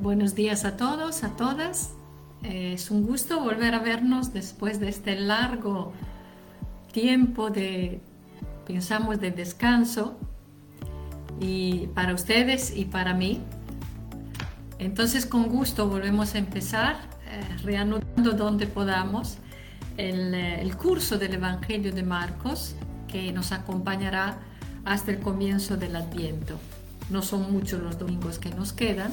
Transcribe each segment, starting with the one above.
Buenos días a todos, a todas. Eh, es un gusto volver a vernos después de este largo tiempo de, pensamos, de descanso y para ustedes y para mí. Entonces con gusto volvemos a empezar, eh, reanudando donde podamos eh, el curso del Evangelio de Marcos que nos acompañará hasta el comienzo del Adviento. No son muchos los domingos que nos quedan.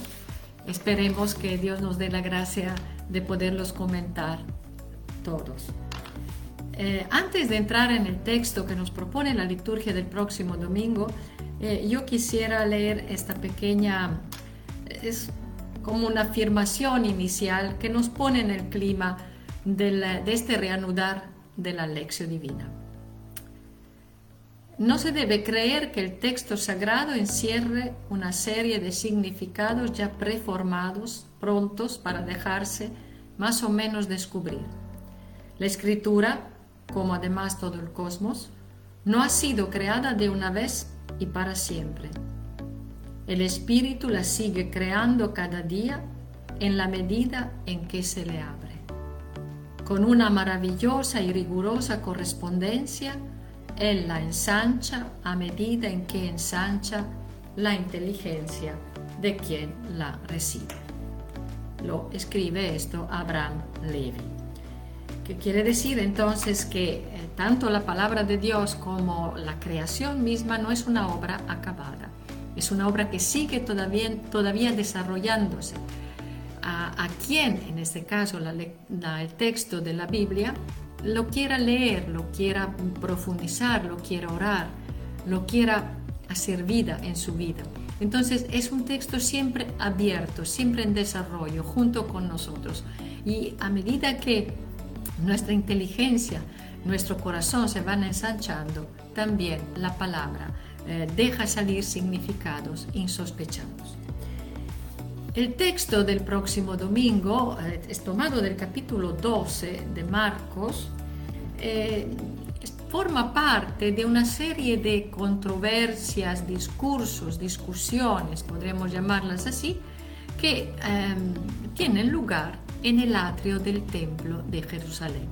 Esperemos que Dios nos dé la gracia de poderlos comentar todos. Eh, antes de entrar en el texto que nos propone la liturgia del próximo domingo, eh, yo quisiera leer esta pequeña, es como una afirmación inicial que nos pone en el clima de este reanudar de la lección divina. No se debe creer que el texto sagrado encierre una serie de significados ya preformados, prontos para dejarse más o menos descubrir. La escritura, como además todo el cosmos, no ha sido creada de una vez y para siempre. El espíritu la sigue creando cada día en la medida en que se le abre. Con una maravillosa y rigurosa correspondencia, él la ensancha a medida en que ensancha la inteligencia de quien la recibe. Lo escribe esto Abraham Levy. Que quiere decir entonces que eh, tanto la palabra de Dios como la creación misma no es una obra acabada, es una obra que sigue todavía, todavía desarrollándose. A, a quien, en este caso, el texto de la Biblia, lo quiera leer, lo quiera profundizar, lo quiera orar, lo quiera hacer vida en su vida. Entonces es un texto siempre abierto, siempre en desarrollo, junto con nosotros. Y a medida que nuestra inteligencia, nuestro corazón se van ensanchando, también la palabra eh, deja salir significados insospechados. El texto del próximo domingo eh, es tomado del capítulo 12 de Marcos. Eh, forma parte de una serie de controversias, discursos, discusiones, podremos llamarlas así, que em, tienen lugar en el atrio del templo de Jerusalén.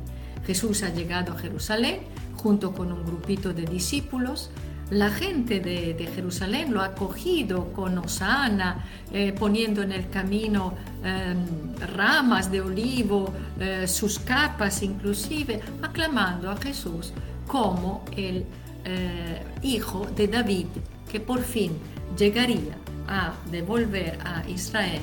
Jesús ha llegado a Jerusalén junto con un grupito de discípulos la gente de, Jerusalén lo ha acogido con Osana, eh, poniendo en el camino em, ramas de olivo, eh, sus capas inclusive, aclamando a Jesús como el eh, hijo de David, que por fin llegaría a devolver a Israel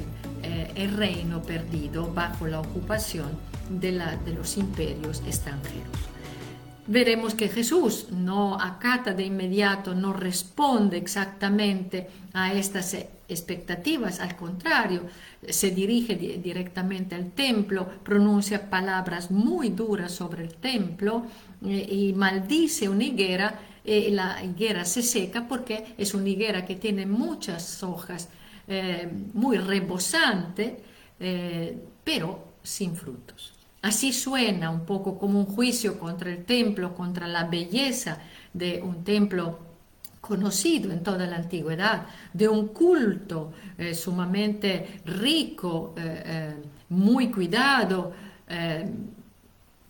el reino perdido bajo la ocupación de los imperios extranjeros veremos que Jesús no acata de inmediato, no responde exactamente a estas expectativas, al contrario, se dirige directamente al templo, pronuncia palabras muy duras sobre el templo eh, y maldice una higuera. Eh, la higuera se seca porque es una higuera que tiene muchas hojas, eh, muy rebosante, pero sin frutos. Así suena un poco como un juicio contra el templo, contra la belleza de un templo conocido en toda la antigüedad, de un culto eh, sumamente rico, eh, eh, muy cuidado,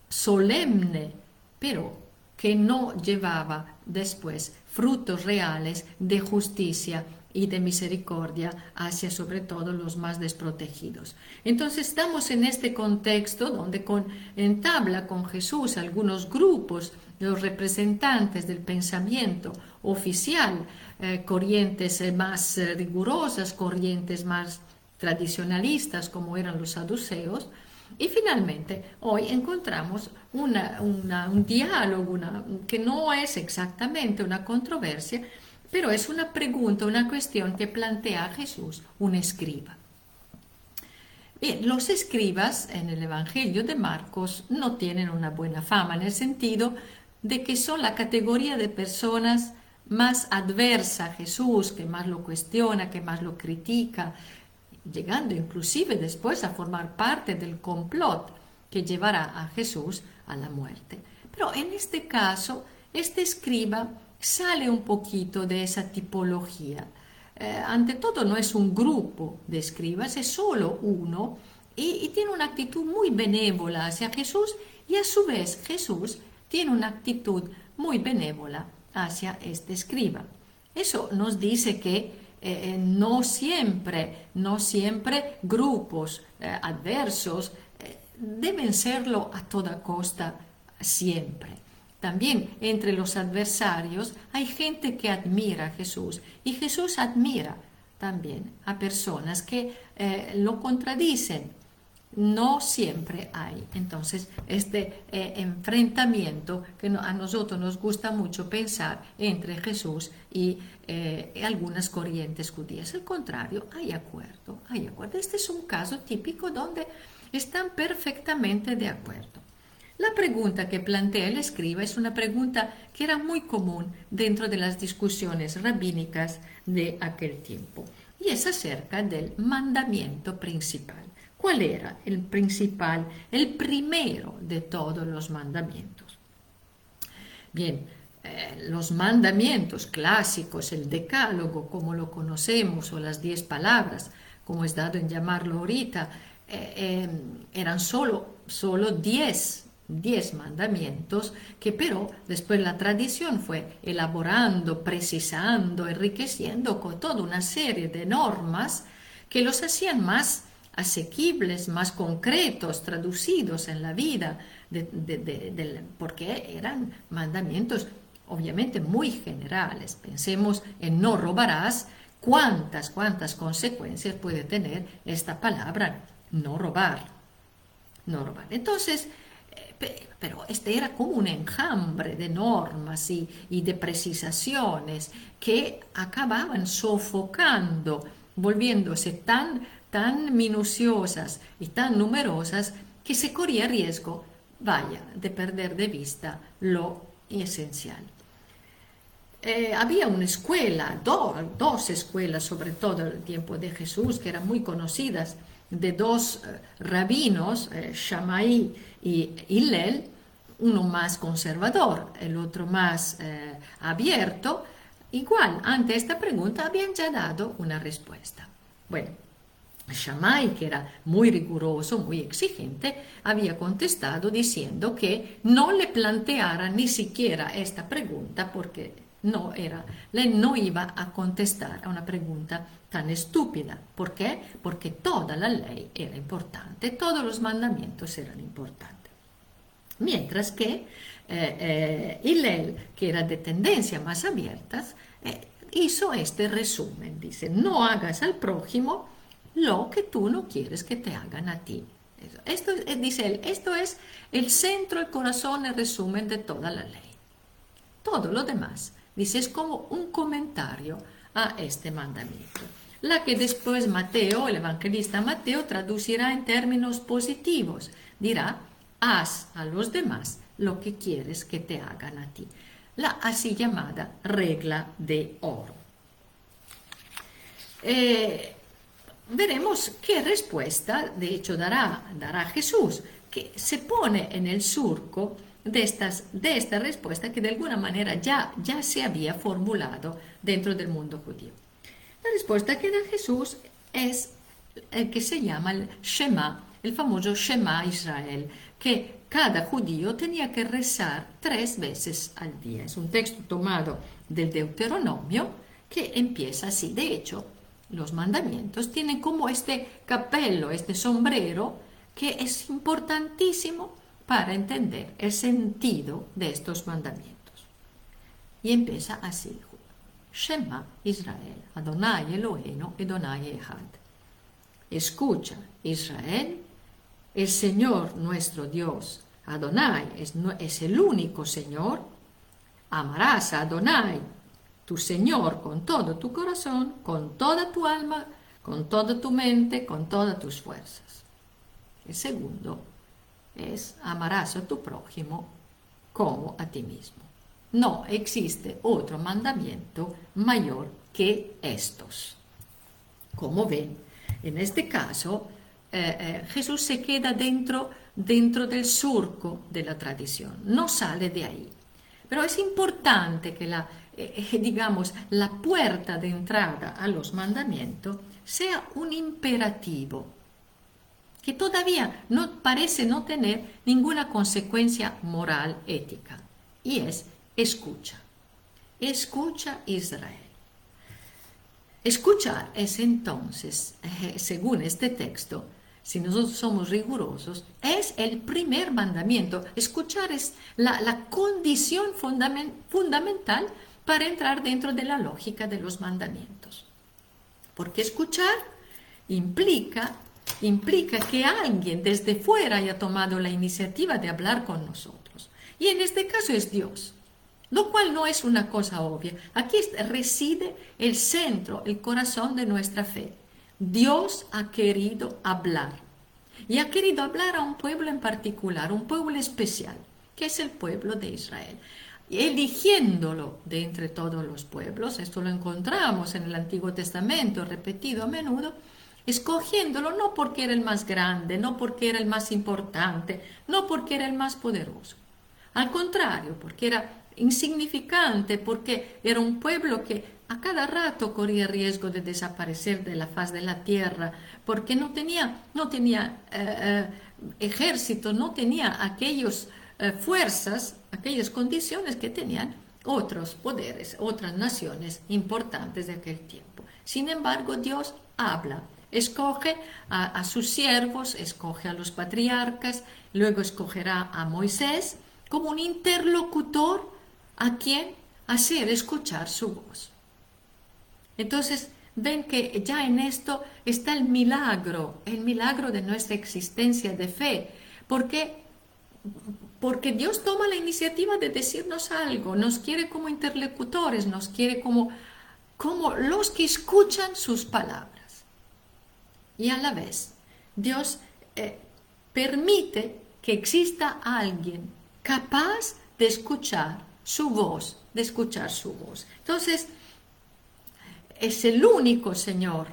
solemne, pero que no llevaba después frutos reales de justicia y de misericordia hacia sobre todo los más desprotegidos. Entonces estamos en este contexto donde con, entabla con Jesús algunos grupos, los representantes del pensamiento oficial, eh, corrientes eh, más eh, rigurosas, corrientes más tradicionalistas como eran los saduceos, y finalmente hoy encontramos un diálogo que no es exactamente una controversia, pero es una pregunta, una cuestión que plantea Jesús, un escriba. Los escribas en el Evangelio de Marcos no tienen una buena fama en el sentido de que son la categoría de personas más adversa a Jesús, que más lo cuestiona, que más lo critica, llegando inclusive después a formar parte del complot que llevará a Jesús a la muerte. Pero en este caso, este escriba sale un poquito de esa tipología. ante todo no es un grupo de escribas, es solo uno y, tiene una actitud muy benévola hacia Jesús y a su vez Jesús tiene una actitud muy benévola hacia este escriba. Eso nos dice que eh, no siempre, no siempre grupos eh, adversos eh, deben serlo a toda costa siempre. También entre los adversarios hay gente que admira a Jesús y Jesús admira también a personas que lo contradicen no siempre hay. Entonces, este eh, enfrentamiento que a nosotros nos gusta mucho pensar entre Jesús y eh, algunas corrientes judías. Al contrario, hay acuerdo, hay acuerdo. Este es un caso típico donde están perfectamente de acuerdo. La pregunta que plantea el escriba es una pregunta que era muy común dentro de las discusiones rabínicas de aquel tiempo y es acerca del mandamiento principal. ¿Cuál era el principal, el primero de todos los mandamientos? Bien, eh, los mandamientos clásicos, el decálogo como lo conocemos, o las diez palabras, como es dado en llamarlo ahorita, eh, eh, eran solo, solo diez, diez mandamientos que pero después la tradición fue elaborando, precisando, enriqueciendo con toda una serie de normas que los hacían más asequibles, más concretos, traducidos en la vida, porque eran mandamientos obviamente muy generales. Pensemos en no robarás, cuántas, cuántas consecuencias puede tener esta palabra no robar. No robar. Entonces, pero este era como un enjambre de normas y, de precisaciones que acababan sofocando, volviéndose tan tan minuciosas y tan numerosas que se corría riesgo, vaya, de perder de vista lo esencial. Eh, había una escuela, dos escuelas, sobre todo en el tiempo de Jesús, que eran muy conocidas, de dos eh, rabinos, eh, Shammai y Hillel, uno más conservador, el otro más abierto. Igual, ante esta pregunta habían ya dado una respuesta. Bueno, Shammai, que era muy riguroso, muy exigente, había contestado diciendo que no le planteara ni siquiera esta pregunta porque no era, le no iba a contestar a una pregunta tan estúpida. ¿Por qué? Porque toda la ley era importante, todos los mandamientos eran importantes. Mientras que eh, eh que era de tendencia más abiertas, eh, hizo este resumen. Dice, no hagas al prójimo lo que tú no quieres que te hagan a ti. Esto, eh, dice él, esto es el centro, el corazón, el resumen de toda la ley. Todo lo demás, dice, es como un comentario a este mandamiento. La que después Mateo, el evangelista Mateo, traducirá en términos positivos. Dirá, haz a los demás lo que quieres que te hagan a ti. La así llamada regla de oro. Eh, veremos qué respuesta, de hecho, dará, dará Jesús, que se pone en el surco de, estas, de esta respuesta que de alguna manera ya, ya se había formulado dentro del mundo judío. La respuesta que da Jesús es el que se llama el Shema, el famoso Shema Israel, que cada judío tenía que rezar tres veces al día. Es un texto tomado del Deuteronomio que empieza así. De hecho, los mandamientos tienen como este capello, este sombrero, que es importantísimo para entender el sentido de estos mandamientos. Y empieza así. Shema Israel, Adonai Eloheinu, Adonai Echad. Escucha, Israel, el Señor nuestro Dios, Adonai, es, es el único Señor. Amarás a Adonai, tu Señor con todo tu corazón, con toda tu alma, con toda tu mente, con todas tus fuerzas. El segundo es amarás a tu prójimo como a ti mismo. No existe otro mandamiento mayor que estos. Como ven, en este caso, eh, eh, Jesús se queda dentro, dentro del surco de la tradición, no sale de ahí. pero es importante que la, eh, digamos, la puerta de entrada a los mandamientos sea un imperativo que todavía no parece no tener ninguna consecuencia moral ética y es escucha. Escucha Israel. Escuchar es entonces, eh, según este texto, si nosotros somos rigurosos, es el primer mandamiento. Escuchar es la, condición fundamental para entrar dentro de la lógica de los mandamientos. Porque escuchar implica, implica que alguien desde fuera haya tomado la iniciativa de hablar con nosotros. Y en este caso es Dios, lo cual no es una cosa obvia. Aquí reside el centro, el corazón de nuestra fe. Dios ha querido hablar. Y ha querido hablar a un pueblo en particular, un pueblo especial, que es el pueblo de Israel eligiéndolo de entre todos los pueblos, esto lo encontramos en el Antiguo Testamento repetido a menudo, escogiéndolo no porque era el más grande, no porque era el más importante, no porque era el más poderoso, al contrario, porque era insignificante, porque era un pueblo que a cada rato corría riesgo de desaparecer de la faz de la tierra, porque no tenía, no tenía eh, eh, ejército, no tenía aquellas eh, fuerzas aquellas condiciones que tenían otros poderes, otras naciones importantes de aquel tiempo. Sin embargo, Dios habla, escoge a, sus siervos, escoge a los patriarcas, luego escogerá a Moisés como un interlocutor a quien hacer escuchar su voz. Entonces, ven que ya en esto está el milagro, el milagro de nuestra existencia de fe, porque porque Dios toma la iniciativa de decirnos algo, nos quiere como interlocutores, nos quiere como, como los que escuchan sus palabras. Y a la vez, Dios eh, permite que exista alguien capaz de escuchar su voz, de escuchar su voz. Entonces, es el único Señor.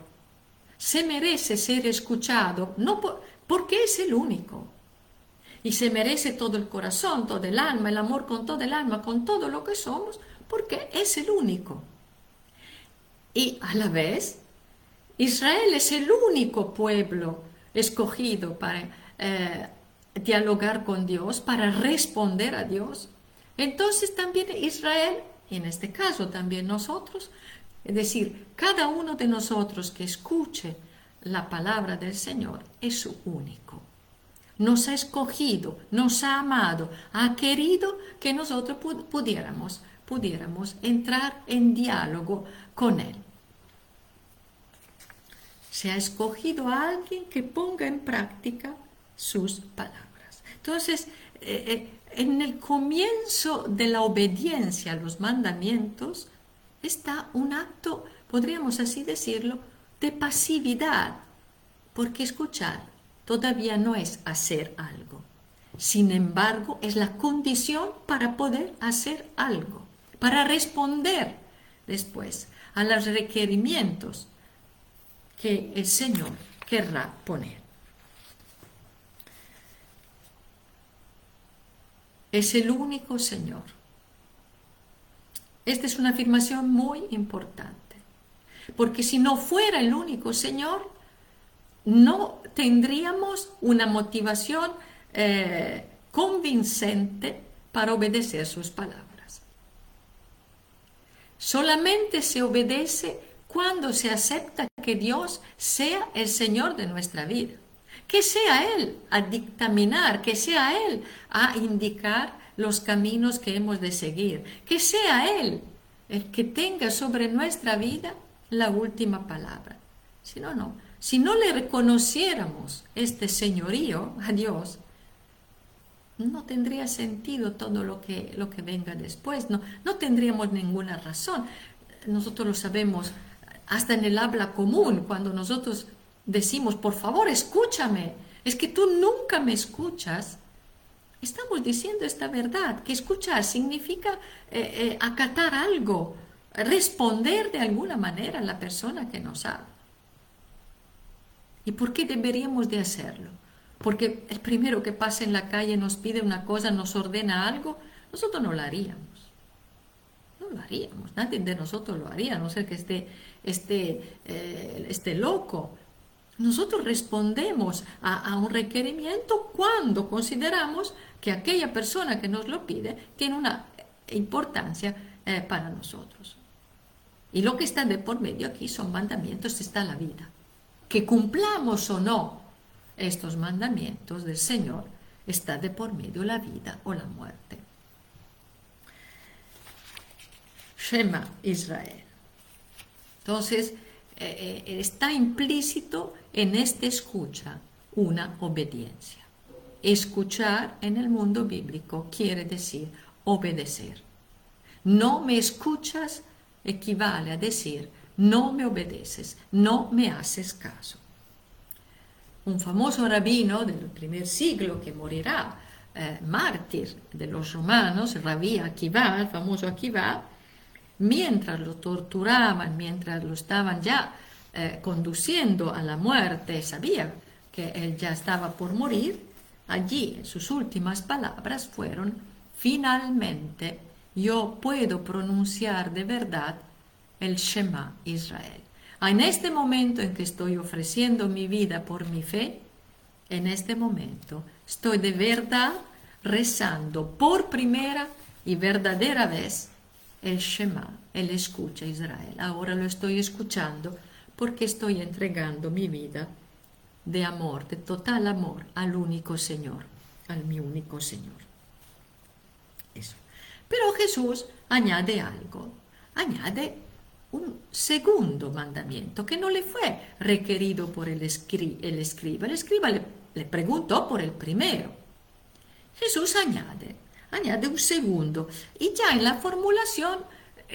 Se merece ser escuchado, no porque es el único y se merece todo el corazón, todo el alma, el amor con todo el alma, con todo lo que somos, porque es el único. Y a la vez, Israel es el único pueblo escogido para eh, dialogar con Dios, para responder a Dios. Entonces también Israel, y en este caso también nosotros, es decir, cada uno de nosotros que escuche la palabra del Señor es único nos ha escogido, nos ha amado, ha querido que nosotros pudiéramos, pudiéramos entrar en diálogo con Él. Se ha escogido a alguien que ponga en práctica sus palabras. Entonces, eh, eh, en el comienzo de la obediencia a los mandamientos está un acto, podríamos así decirlo, de pasividad, porque escuchar todavía no es hacer algo. Sin embargo, es la condición para poder hacer algo, para responder después a los requerimientos que el Señor querrá poner. Es el único Señor. Esta es una afirmación muy importante, porque si no fuera el único Señor, no tendríamos una motivación eh, convincente para obedecer sus palabras. Solamente se obedece cuando se acepta que Dios sea el Señor de nuestra vida, que sea Él a dictaminar, que sea Él a indicar los caminos que hemos de seguir, que sea Él el que tenga sobre nuestra vida la última palabra. Si no, no. Si no le reconociéramos este señorío a Dios, no tendría sentido todo lo que, lo que venga después, no, no tendríamos ninguna razón. Nosotros lo sabemos hasta en el habla común, cuando nosotros decimos, por favor, escúchame, es que tú nunca me escuchas. Estamos diciendo esta verdad, que escuchar significa eh, eh, acatar algo, responder de alguna manera a la persona que nos habla. ¿Y por qué deberíamos de hacerlo? Porque el primero que pasa en la calle nos pide una cosa, nos ordena algo, nosotros no lo haríamos. Lo haríamos, nadie de nosotros lo haría, a no ser que esté, esté, eh, esté loco. Nosotros respondemos a, un requerimiento cuando consideramos que aquella persona que nos lo pide tiene una importancia eh, para nosotros. Y lo que está de por medio aquí son mandamientos, está la vida. Que cumplamos o no estos mandamientos del Señor, está de por medio la vida o la muerte. Shema Israel. Entonces, eh, eh, está implícito en esta escucha una obediencia. Escuchar en el mundo bíblico quiere decir obedecer. No me escuchas equivale a decir no me obedeces, no me haces caso. Un famoso rabino del primer siglo que morirá, eh, mártir de los romanos, Rabí Akiva, el famoso Akiva, mientras lo torturaban, mientras lo estaban ya eh, conduciendo a la muerte, sabía que él ya estaba por morir, allí sus últimas palabras fueron, finalmente yo puedo pronunciar de verdad el Shema Israel. En este momento en que estoy ofreciendo mi vida por mi fe, en este momento estoy de verdad rezando por primera y verdadera vez el Shema, el escucha Israel. Ahora lo estoy escuchando porque estoy entregando mi vida de amor, de total amor al único Señor, al mi único Señor. Eso. Pero Jesús añade algo, añade un segundo mandamiento que no le fue requerido por el, el escriba. El escriba le preguntó por el primero. Jesús añade, añade un segundo. Y ya en la formulación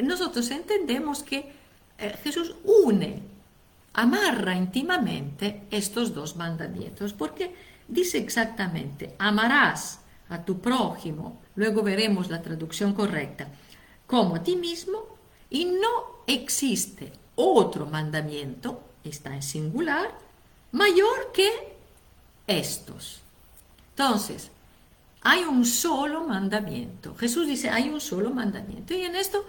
nosotros entendemos que eh, Jesús une, amarra íntimamente estos dos mandamientos, porque dice exactamente, amarás a tu prójimo, luego veremos la traducción correcta, como a ti mismo, y no existe otro mandamiento, está en singular, mayor que estos. Entonces, hay un solo mandamiento. Jesús dice, hay un solo mandamiento. Y en esto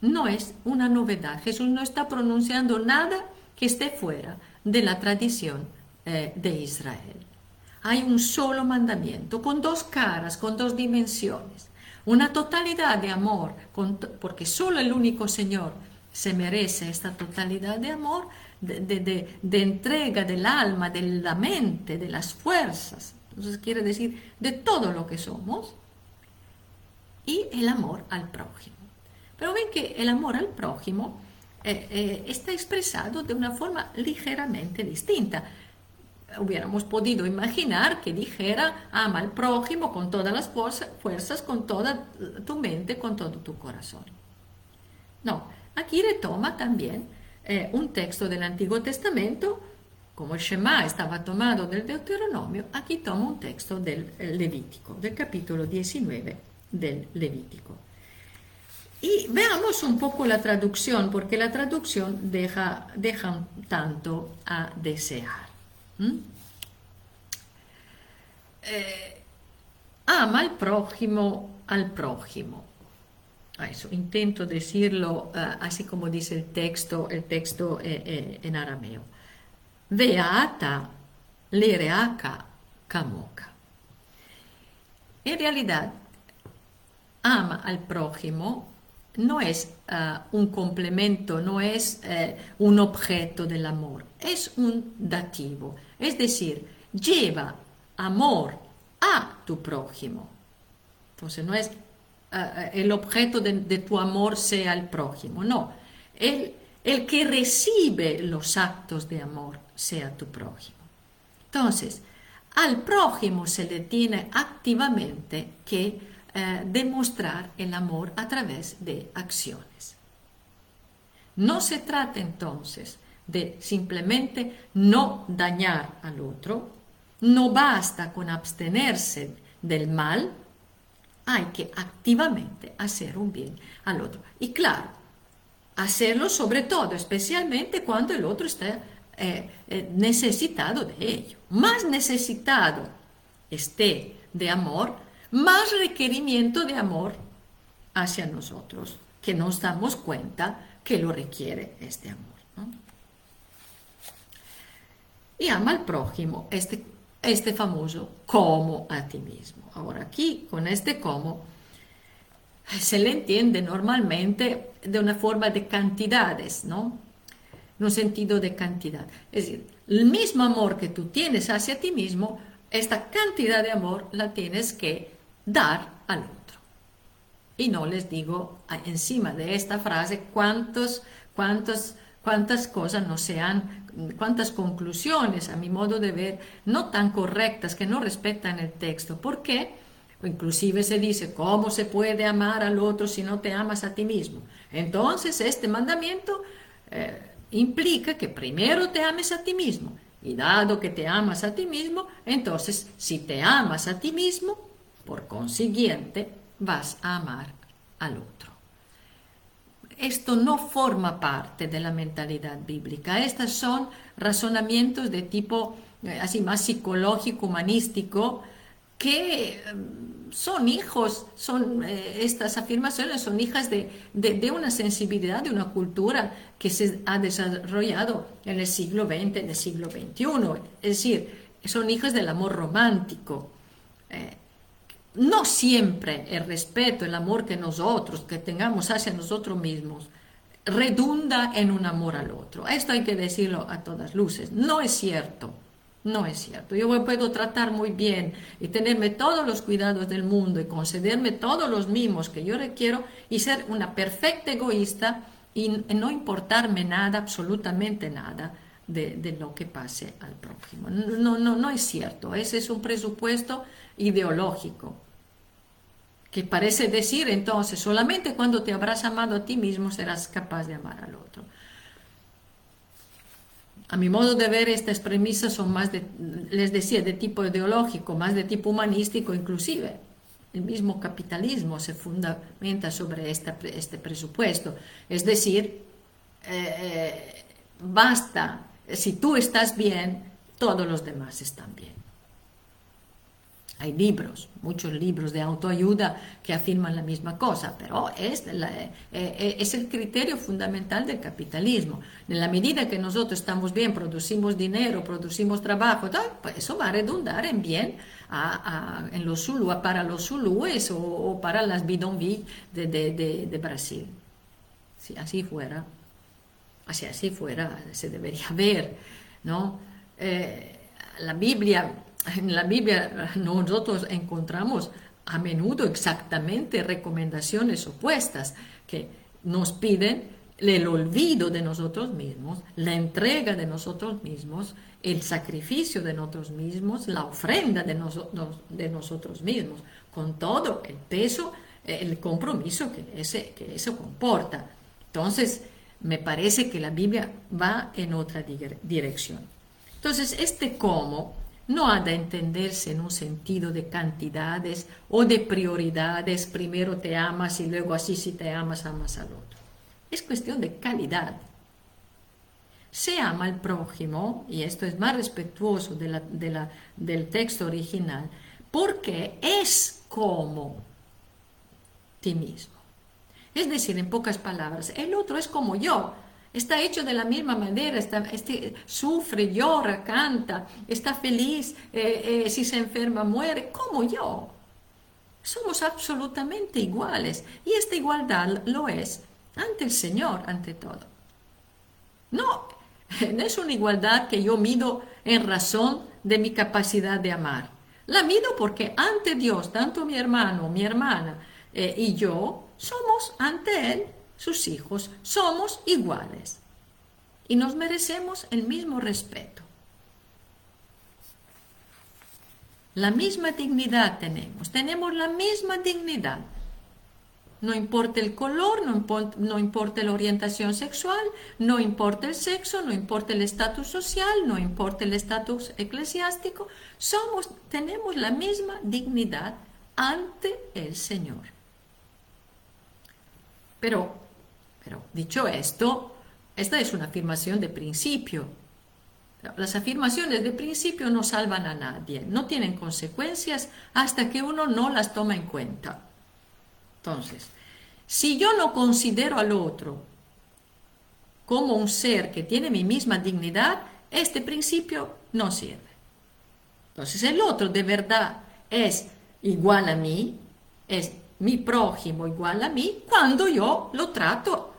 no es una novedad. Jesús no está pronunciando nada que esté fuera de la tradición eh, de Israel. Hay un solo mandamiento, con dos caras, con dos dimensiones. Una totalidad de amor, porque solo el único Señor se merece esta totalidad de amor, de entrega del alma, de la mente, de las fuerzas, entonces quiere decir de todo lo que somos y el amor al prójimo. Pero ven que el amor al prójimo eh, eh, está expresado de una forma ligeramente distinta. Hubiéramos podido imaginar que dijera ama al prójimo con todas las fuerzas, con toda tu mente, con todo tu corazón. No, aquí retoma también eh, un texto del Antiguo Testamento como el Shema estaba tomado del Deuteronomio, aquí toma un texto del Levítico, del capítulo 19 del Levítico. Y veamos un poco la traducción, porque la traducción deja, deja tanto a desear. Eh, ama al prójimo al prójimo. Eso, intento decirlo eh, así como dice el texto, el texto eh, en arameo Veata lereaka kamoka. En realidad, ama al prójimo no es uh, un complemento, no es uh, un objeto del amor, es un dativo. Es decir, lleva amor a tu prójimo. Entonces no es uh, el objeto de, de, tu amor sea el prójimo, no. El, el que recibe los actos de amor sea tu prójimo. Entonces, al prójimo se le tiene activamente que eh, demostrar el amor a través de acciones. No se trata entonces de simplemente no dañar al otro, no basta con abstenerse del mal, hay que activamente hacer un bien al otro. Y claro, hacerlo sobre todo, especialmente cuando el otro está eh, eh, necesitado de ello. Más necesitado esté de amor, más requerimiento de amor hacia nosotros que nos damos cuenta que lo requiere este amor. Y ama al prójimo, este, este famoso como a ti mismo. Ahora aquí, con este como, se le entiende normalmente de una forma de cantidades, ¿no? En un sentido de cantidad. Es decir, el mismo amor que tú tienes hacia ti mismo, esta cantidad de amor la tienes que dar al otro. Y no les digo encima de esta frase cuántos, cuántos, cuántas cosas no sean, cuántas conclusiones, a mi modo de ver, no tan correctas, que no respetan el texto. ¿Por qué? Inclusive se dice, ¿cómo se puede amar al otro si no te amas a ti mismo? Entonces, este mandamiento eh, implica que primero te ames a ti mismo. Y dado que te amas a ti mismo, entonces, si te amas a ti mismo, por consiguiente, vas a amar al otro. Esto no forma parte de la mentalidad bíblica. Estos son razonamientos de tipo eh, así más psicológico, humanístico, que mm, son hijos, son eh, estas afirmaciones son hijas de, una sensibilidad, de una cultura que se ha desarrollado en el siglo XX, en el siglo XXI. Es decir, son hijas del amor romántico. Eh, no siempre el respeto, el amor que nosotros, que tengamos hacia nosotros mismos, redunda en un amor al otro. Esto hay que decirlo a todas luces. No es cierto. No es cierto. Yo puedo tratar muy bien y tenerme todos los cuidados del mundo y concederme todos los mimos que yo requiero y ser una perfecta egoísta y no importarme nada, absolutamente nada, de, lo que pase al prójimo. No, no, no es cierto. Ese es un presupuesto ideológico que parece decir entonces solamente cuando te habrás amado a ti mismo serás capaz de amar al otro. A mi modo de ver, estas premisas son más, de, les decía, de tipo ideológico, más de tipo humanístico inclusive. El mismo capitalismo se fundamenta sobre este presupuesto. Es decir, eh, eh, basta, si tú estás bien, todos los demás están bien. Hay libros, muchos libros de autoayuda que afirman la misma cosa, pero es, eh, eh, es el criterio fundamental del capitalismo. En la medida que nosotros estamos bien, producimos dinero, producimos trabajo, pues eso va a redundar en bien en los para los zulúes o, para las bidonvilles de, de, Brasil. Si así fuera, si así fuera, se debería ver, ¿no? Eh, la Biblia en la Biblia nosotros encontramos a menudo exactamente recomendaciones opuestas que nos piden el olvido de nosotros mismos, la entrega de nosotros mismos, el sacrificio de nosotros mismos, la ofrenda de, de nosotros mismos, con todo el peso, el compromiso que, ese, que eso comporta. Entonces, me parece que la Biblia va en otra dirección. Entonces, este cómo no ha de entenderse en un sentido de cantidades o de prioridades, primero te amas y luego así si te amas, amas al otro. Es cuestión de calidad. Se ama al prójimo, y esto es más respetuoso del texto original, porque es como ti mismo. Es decir, en pocas palabras, el otro es como yo, Está hecho de la misma manera, está, este, sufre, llora, canta, está feliz, eh, eh, si se enferma muere, como yo. Somos absolutamente iguales y esta igualdad lo es ante el Señor, ante todo. No, es una igualdad que yo mido en razón de mi capacidad de amar. La mido porque ante Dios, tanto mi hermano, mi hermana eh, y yo, somos ante Él sus hijos, somos iguales y nos merecemos el mismo respeto. La misma dignidad tenemos, tenemos la misma dignidad. No importa el color, no importa, no la orientación sexual, no importa el sexo, no importa el estatus social, no importa el estatus eclesiástico, somos, tenemos la misma dignidad ante el Señor. Pero pero dicho esto, esta es una afirmación de principio. Las afirmaciones de principio no salvan a nadie, no tienen consecuencias hasta que uno no las toma en cuenta. Entonces, Si yo no considero al otro como un ser que tiene mi misma dignidad, este principio no sirve. Entonces el otro de verdad es igual a mí, es mi prójimo igual a mí, cuando yo lo trato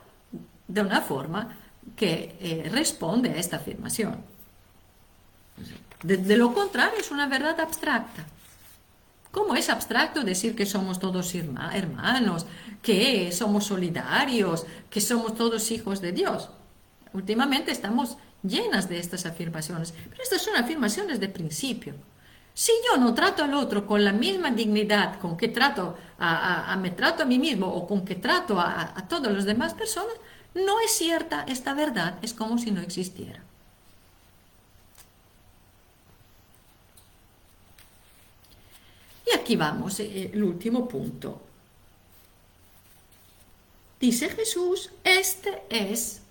de una forma que eh, responde a esta afirmación. De, lo contrario, es una verdad abstracta. ¿Cómo es abstracto decir que somos todos hermanos, que somos solidarios, que somos todos hijos de Dios? Últimamente estamos llenas de estas afirmaciones, pero estas son afirmaciones de principio. Si yo no trato al otro con la misma dignidad con que trato a, me trato a mí mismo o con que trato a, a todas las demás personas, no es cierta esta verdad, es como si no existiera. Y aquí vamos, eh, el último punto. Dice Jesús, este es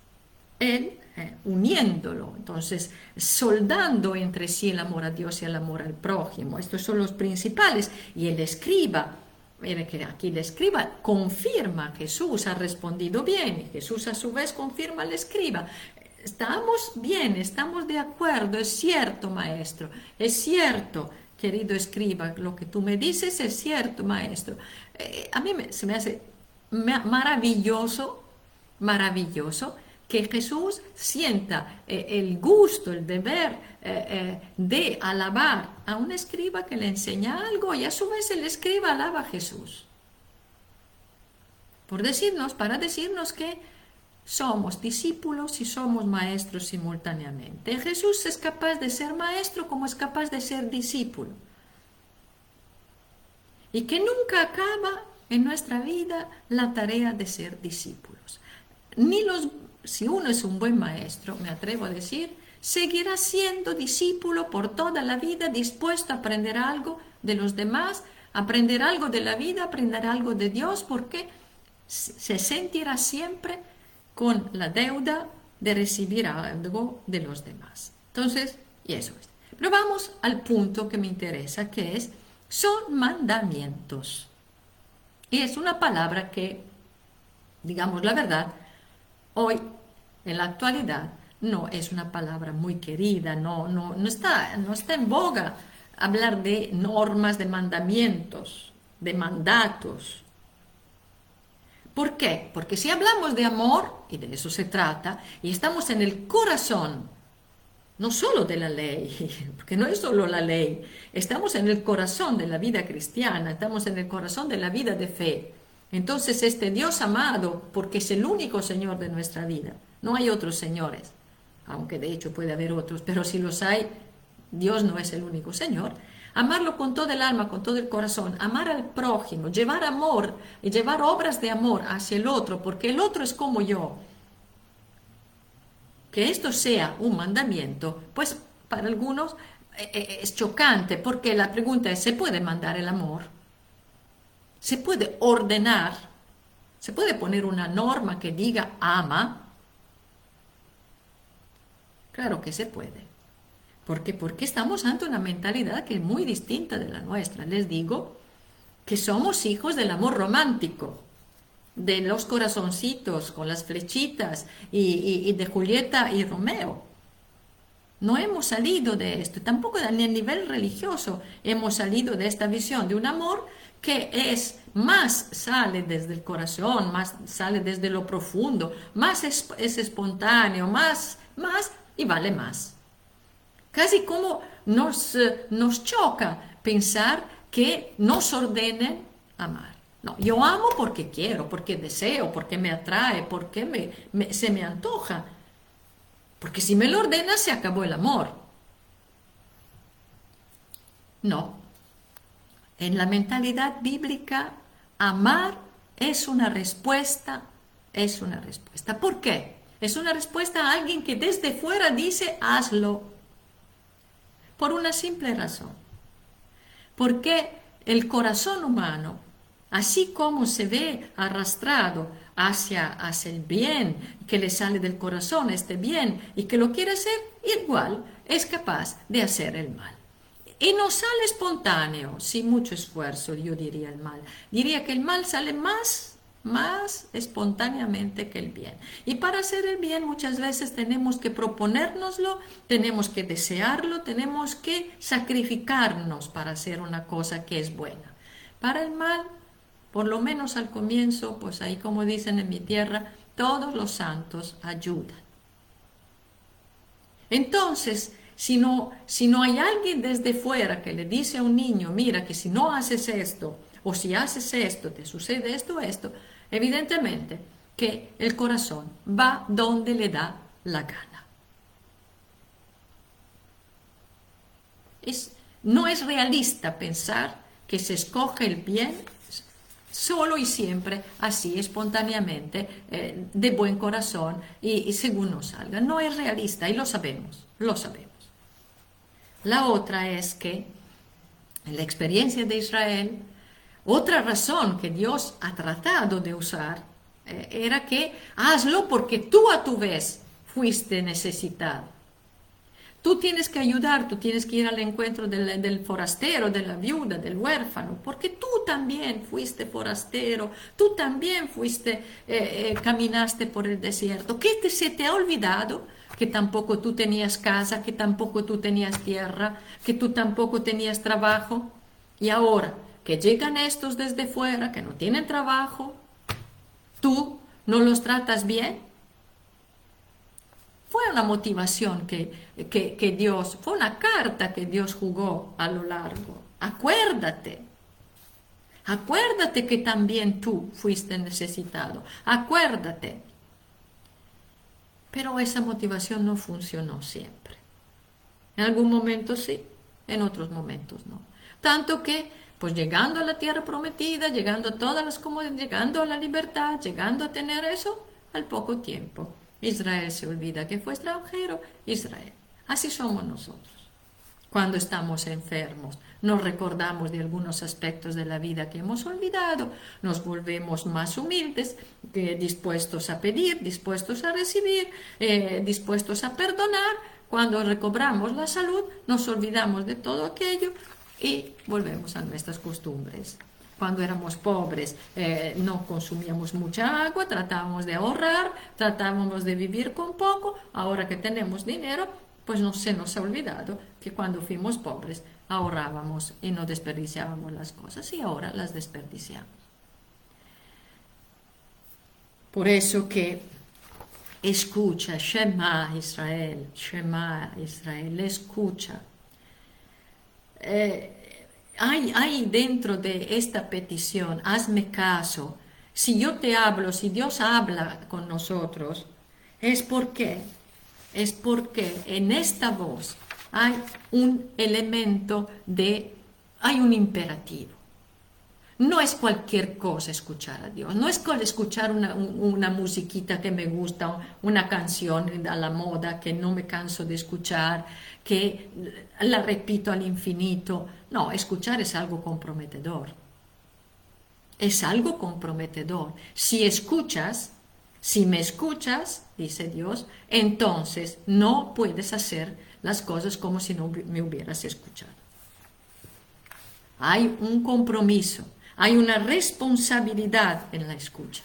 el eh, uniéndolo, entonces soldando entre sí el amor a Dios y el amor al prójimo. Estos son los principales. Y el escriba, mire que aquí el escriba confirma, Jesús ha respondido bien, y Jesús a su vez confirma al escriba. Estamos bien, estamos de acuerdo, es cierto, maestro, es cierto querido escriba, lo que tú me dices es cierto, maestro. Eh, a mí se me hace maravilloso, maravilloso que Jesús sienta eh, el gusto, el deber eh, de alabar a un escriba que le enseña algo y a su vez el escriba alaba a Jesús. Por decirnos, para decirnos que somos discípulos y somos maestros simultáneamente. Jesús es capaz de ser maestro como es capaz de ser discípulo. Y que nunca acaba en nuestra vida la tarea de ser discípulos. Ni los, si uno es un buen maestro, me atrevo a decir, seguirá siendo discípulo por toda la vida, dispuesto a aprender algo de los demás, aprender algo de la vida, aprender algo de Dios, porque se sentirá siempre con la deuda de recibir algo de los demás. Entonces, y eso es. Pero vamos al punto que me interesa, que es, son mandamientos. Y es una palabra que, digamos la verdad, hoy, en la actualidad, no es una palabra muy querida, no, no, no, está, no está en boga hablar de normas, de mandamientos, de mandatos. ¿Por qué? Porque si hablamos de amor, y de eso se trata, y estamos en el corazón, no solo de la ley, porque no es solo la ley, estamos en el corazón de la vida cristiana, estamos en el corazón de la vida de fe. Entonces este Dios amado, porque es el único Señor de nuestra vida, no hay otros señores, aunque de hecho puede haber otros, pero si los hay, Dios no es el único Señor. Amarlo con todo el alma, con todo el corazón, amar al prójimo, llevar amor y llevar obras de amor hacia el otro, porque el otro es como yo. Que esto sea un mandamiento, pues para algunos eh, eh, es chocante, porque la pregunta es, ¿se puede mandar el amor? ¿Se puede ordenar? ¿Se puede poner una norma que diga ama? Claro que se puede. ¿Por qué? Porque estamos ante una mentalidad que es muy distinta de la nuestra. Les digo que somos hijos del amor romántico, de los corazoncitos con las flechitas y, de Julieta y Romeo. No hemos salido de esto, tampoco ni a nivel religioso hemos salido de esta visión de un amor que es más sale desde el corazón, más sale desde lo profundo, más es, es espontáneo, más, más y vale más. Casi como nos, nos choca pensar que nos ordenen amar. No, yo amo porque quiero, porque deseo, porque me atrae, porque me, se me antoja. Porque si me lo ordena, se acabó el amor. No. En la mentalidad bíblica, amar es una respuesta, es una respuesta. ¿Por qué? Es una respuesta a alguien que desde fuera dice, hazlo. Por una simple razón. Porque el corazón humano, así como se ve arrastrado hacia, hacia el bien que le sale del corazón, este bien, y que lo quiere hacer, igual es capaz de hacer el mal. Y no sale espontáneo, sin mucho esfuerzo, yo diría el mal. Diría que el mal sale más más espontáneamente que el bien. Y para hacer el bien muchas veces tenemos que proponérnoslo, tenemos que desearlo, tenemos que sacrificarnos para hacer una cosa que es buena. Para el mal, por lo menos al comienzo, pues ahí como dicen en mi tierra, todos los santos ayudan. Entonces, si no, si no hay alguien desde fuera que le dice a un niño, mira que si no haces esto, o si haces esto, te sucede esto, esto, evidentemente que el corazón va donde le da la gana. Es, no es realista pensar que se escoge el bien solo y siempre, así, espontáneamente, eh, de buen corazón y, y según nos salga. No es realista y lo sabemos, lo sabemos. La otra es que en la experiencia de Israel, otra razón que Dios ha tratado de usar eh, era que hazlo porque tú a tu vez fuiste necesitado. Tú tienes que ayudar, tú tienes que ir al encuentro del, forastero, de la viuda, del huérfano, porque tú también fuiste forastero, tú también fuiste, eh, eh, caminaste por el desierto. ¿Qué te, se te ha olvidado? Que tampoco tú tenías casa, que tampoco tú tenías tierra, que tú tampoco tenías trabajo. Y ahora, que llegan estos desde fuera, que no tienen trabajo, tú no los tratas bien. Fue una motivación que, que, Dios, fue una carta que Dios jugó a lo largo. Acuérdate, acuérdate que también tú fuiste necesitado, acuérdate. Pero esa motivación no funcionó siempre. En algún momento sí, en otros momentos no. Tanto que pues llegando a la tierra prometida, llegando a todas las comodidades, llegando a la libertad, llegando a tener eso, al poco tiempo. Israel se olvida que fue extranjero, Israel. Así somos nosotros. Cuando estamos enfermos, nos recordamos de algunos aspectos de la vida que hemos olvidado, nos volvemos más humildes, dispuestos a pedir, dispuestos a recibir, eh, dispuestos a perdonar. Cuando recobramos la salud, nos olvidamos de todo aquello y volvemos a nuestras costumbres. Cuando éramos pobres eh, no consumíamos mucha agua, tratábamos de ahorrar, tratábamos de vivir con poco. Ahora que tenemos dinero, pues no se nos ha olvidado que cuando fuimos pobres ahorrábamos y no desperdiciábamos las cosas y ahora las desperdiciamos. Por eso que escucha, Shema Israel, Shema Israel, escucha eh, hay, hay dentro de esta petición, hazme caso, si yo te hablo, si Dios habla con nosotros, es porque, es porque en esta voz hay un elemento de, hay un imperativo. No es cualquier cosa escuchar a Dios, no es escuchar una, musiquita que me gusta, una canción a la moda que no me canso de escuchar, que la repito al infinito. No, escuchar es algo comprometedor. Es algo comprometedor. Si escuchas, si me escuchas, dice Dios, entonces no puedes hacer las cosas como si no me hubieras escuchado. Hay un compromiso hay una responsabilidad en la escucha.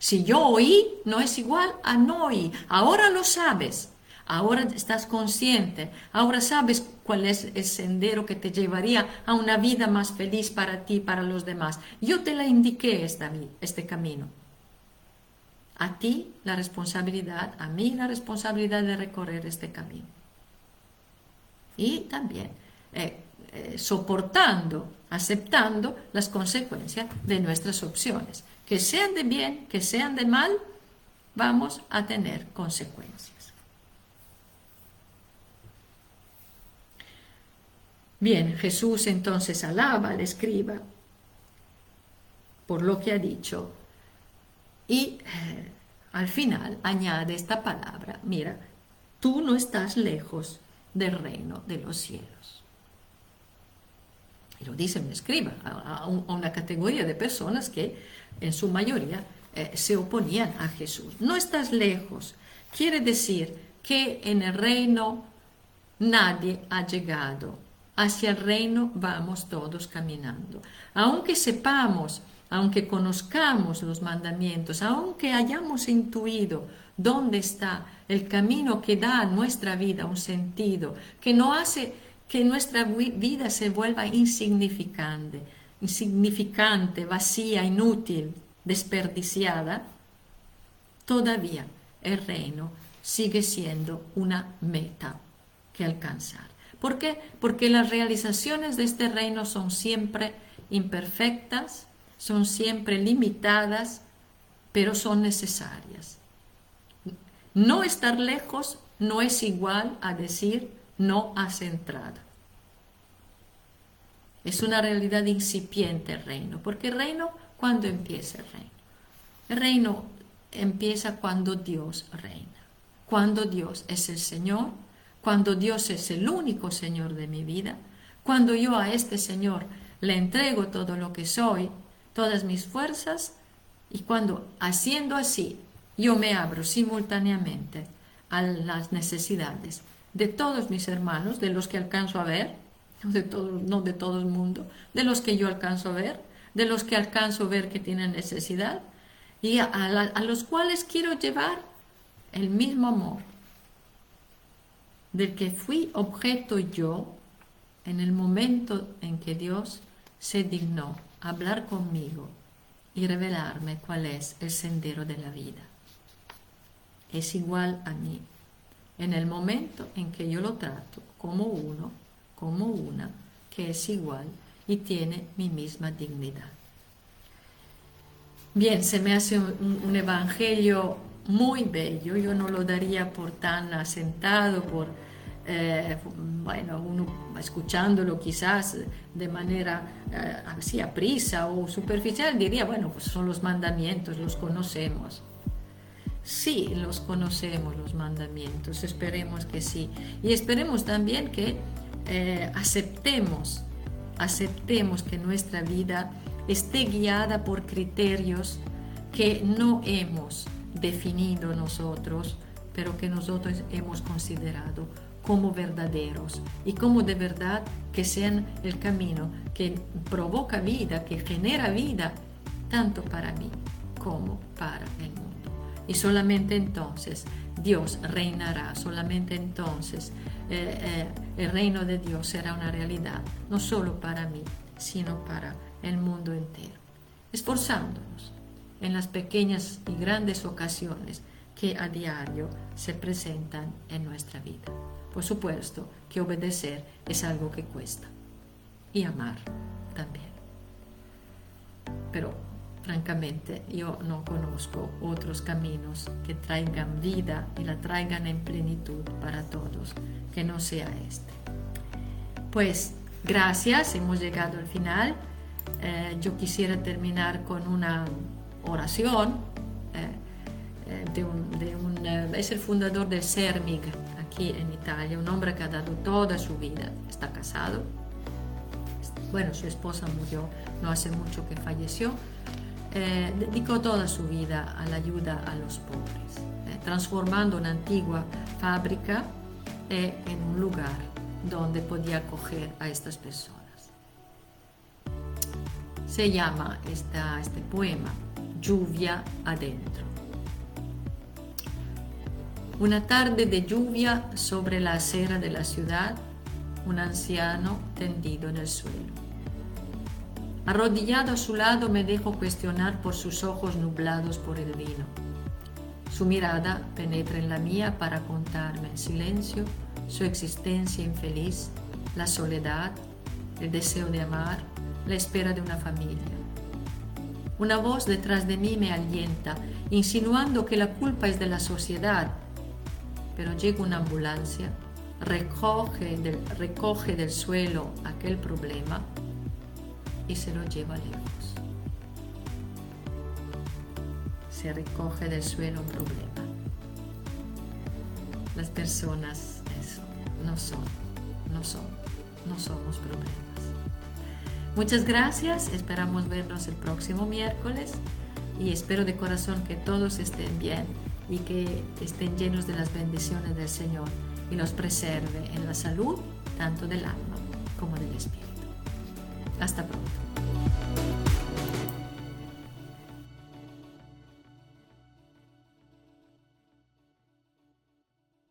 Si yo oí, no es igual a no oí. Ahora lo sabes. Ahora estás consciente. Ahora sabes cuál es el sendero que te llevaría a una vida más feliz para ti y para los demás. Yo te la indiqué este camino. A ti la responsabilidad, a mí la responsabilidad de recorrer este camino. Y también eh, eh, soportando, aceptando las consecuencias de nuestras opciones. Que sean de bien, que sean de mal, vamos a tener consecuencias. Bien, Jesús entonces alaba al escriba por lo que ha dicho y eh, al final añade esta palabra, mira, tú no estás lejos del reino de los cielos y lo dice me escriba, a, una categoría de personas que en su mayoría eh, se oponían a Jesús. No estás lejos. Quiere decir que en el reino nadie ha llegado. Hacia el reino vamos todos caminando. Aunque sepamos aunque conozcamos los mandamientos, aunque hayamos intuido dónde está el camino que da a nuestra vida un sentido, que no hace que nuestra vida se vuelva insignificante, insignificante, vacía, inútil, desperdiciada, todavía el reino sigue siendo una meta que alcanzar. ¿Por qué? Porque las realizaciones de este reino son siempre imperfectas, son siempre limitadas, pero son necesarias. No estar lejos no es igual a decir no has entrado. Es una realidad incipiente el reino, porque reino, ¿cuándo empieza el reino? El reino empieza cuando Dios reina, cuando Dios es el Señor, cuando Dios es el único Señor de mi vida, cuando yo a este Señor le entrego todo lo que soy, todas mis fuerzas, y cuando haciendo así yo me abro simultáneamente a las necesidades de todos mis hermanos, de los que alcanzo a ver, de todo, no de todo el mundo, de los que yo alcanzo a ver, de los que alcanzo a ver que tienen necesidad, y a los cuales quiero llevar el mismo amor del que fui objeto yo en el momento en que Dios se dignó hablar conmigo y revelarme cuál es el sendero de la vida. Es igual a mí en el momento en que yo lo trato como uno, como una, que es igual y tiene mi misma dignidad. Bien, se me hace un, evangelio muy bello, yo no lo daría por tan asentado, por, eh, bueno, uno escuchándolo quizás de manera eh, así a prisa o superficial, diría, bueno, pues son los mandamientos, los conocemos. Sí, los conocemos los mandamientos, esperemos que sí. Y esperemos también que eh, aceptemos, aceptemos que nuestra vida esté guiada por criterios que no hemos definido nosotros, pero que nosotros hemos considerado como verdaderos y como de verdad que sean el camino que provoca vida, que genera vida, tanto para mí como para el mundo. Y solamente entonces Dios reinará, solamente entonces eh, eh, el reino de Dios será una realidad, no solo para mí, sino para el mundo entero, esforzándonos en las pequeñas y grandes ocasiones que a diario se presentan en nuestra vida. Por supuesto que obedecer es algo que cuesta y amar también. Pero francamente yo no conozco otros caminos que traigan vida y la traigan en plenitud para todos, que no sea este. Pues gracias, hemos llegado al final. Eh, yo quisiera terminar con una oración eh, eh, de un, es el fundador del CERMIG aquí en Italia, un hombre que ha dado toda su vida, está casado, bueno, su esposa murió no hace mucho que falleció, dedicó toda su vida a la ayuda a los pobres, transformando una antigua fábrica en un lugar donde podía acoger a estas personas se llama este poema Lluvia adentro. Una tarde de lluvia sobre la acera de la ciudad, un anciano tendido en el suelo. Arrodillado a su lado me dejo cuestionar por sus ojos nublados por el vino. Su mirada penetra en la mía para contarme en silencio su existencia infeliz, la soledad, el deseo de amar, la espera de una familia. Una voz detrás de mí me alienta, insinuando que la culpa es de la sociedad. Pero llega una ambulancia, recoge del, recoge del suelo aquel problema y se lo lleva lejos. Se recoge del suelo un problema. Las personas eso, no son, no son, no somos problemas. Muchas gracias, esperamos vernos el próximo miércoles y espero de corazón que todos estén bien y que estén llenos de las bendiciones del Señor y los preserve en la salud tanto del alma como del espíritu. Hasta pronto.